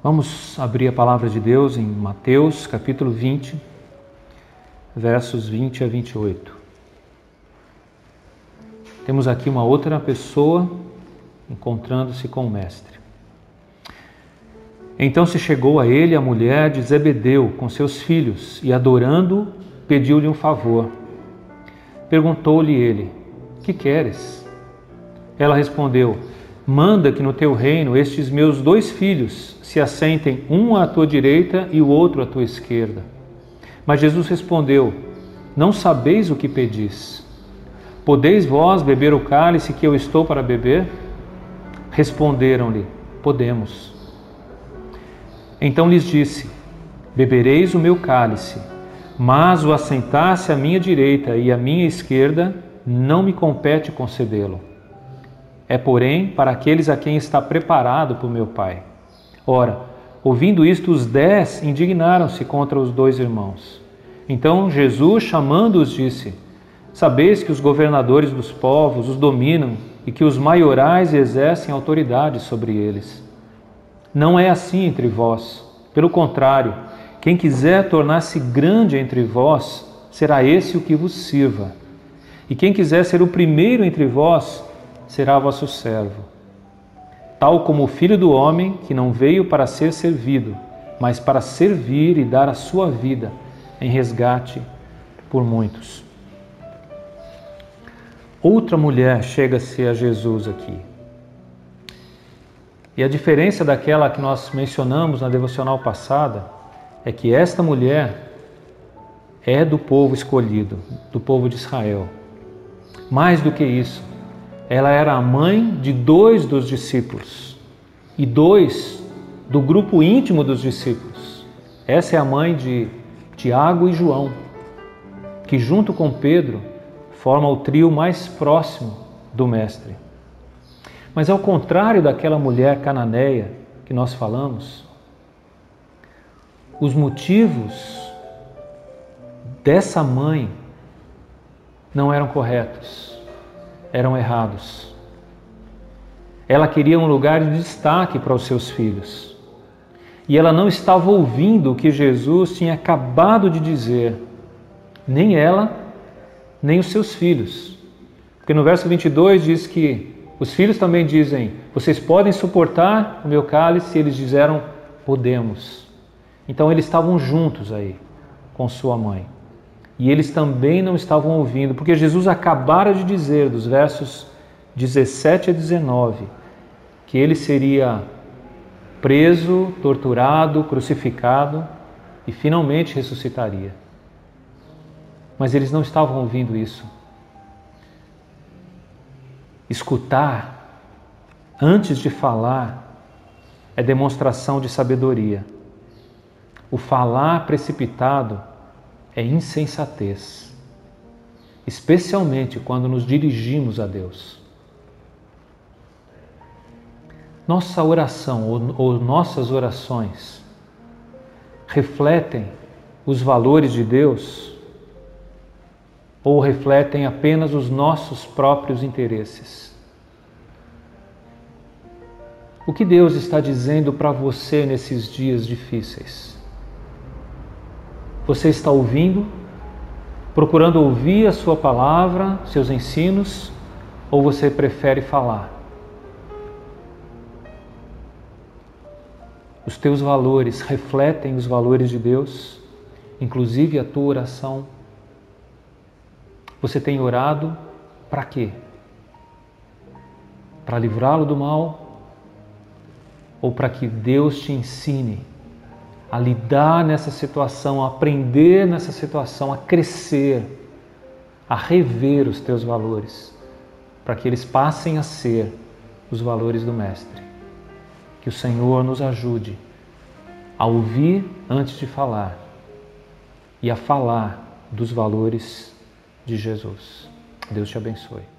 Vamos abrir a palavra de Deus em Mateus capítulo 20, versos 20 a 28. Temos aqui uma outra pessoa encontrando-se com o Mestre. Então se chegou a ele a mulher de Zebedeu com seus filhos e, adorando, pediu-lhe um favor. Perguntou-lhe ele: Que queres? Ela respondeu: Manda que no teu reino estes meus dois filhos se assentem, um à tua direita e o outro à tua esquerda. Mas Jesus respondeu: Não sabeis o que pedis. Podeis vós beber o cálice que eu estou para beber? Responderam-lhe: Podemos. Então lhes disse: Bebereis o meu cálice, mas o assentar-se à minha direita e à minha esquerda não me compete concedê-lo. É, porém, para aqueles a quem está preparado por meu Pai. Ora, ouvindo isto, os dez indignaram-se contra os dois irmãos. Então Jesus, chamando-os, disse: Sabeis que os governadores dos povos os dominam e que os maiorais exercem autoridade sobre eles. Não é assim entre vós. Pelo contrário, quem quiser tornar-se grande entre vós, será esse o que vos sirva. E quem quiser ser o primeiro entre vós, será vosso servo. Tal como o filho do homem, que não veio para ser servido, mas para servir e dar a sua vida em resgate por muitos. Outra mulher chega-se a Jesus aqui. E a diferença daquela que nós mencionamos na devocional passada é que esta mulher é do povo escolhido, do povo de Israel. Mais do que isso, ela era a mãe de dois dos discípulos e dois do grupo íntimo dos discípulos. Essa é a mãe de Tiago e João, que junto com Pedro forma o trio mais próximo do Mestre. Mas ao contrário daquela mulher cananeia que nós falamos, os motivos dessa mãe não eram corretos, eram errados. Ela queria um lugar de destaque para os seus filhos. E ela não estava ouvindo o que Jesus tinha acabado de dizer, nem ela, nem os seus filhos. Porque no verso 22 diz que os filhos também dizem: Vocês podem suportar o meu cálice? E eles disseram: Podemos. Então eles estavam juntos aí com sua mãe. E eles também não estavam ouvindo, porque Jesus acabara de dizer, dos versos 17 a 19, que ele seria preso, torturado, crucificado e finalmente ressuscitaria mas eles não estavam ouvindo isso. Escutar antes de falar é demonstração de sabedoria. O falar precipitado é insensatez, especialmente quando nos dirigimos a Deus. Nossa oração ou, ou nossas orações refletem os valores de Deus ou refletem apenas os nossos próprios interesses? O que Deus está dizendo para você nesses dias difíceis? Você está ouvindo, procurando ouvir a Sua palavra, seus ensinos, ou você prefere falar? Os teus valores refletem os valores de Deus, inclusive a tua oração você tem orado para quê? Para livrá-lo do mal? Ou para que Deus te ensine a lidar nessa situação, a aprender nessa situação, a crescer, a rever os teus valores, para que eles passem a ser os valores do Mestre. Que o Senhor nos ajude a ouvir antes de falar e a falar dos valores de Jesus. Deus te abençoe.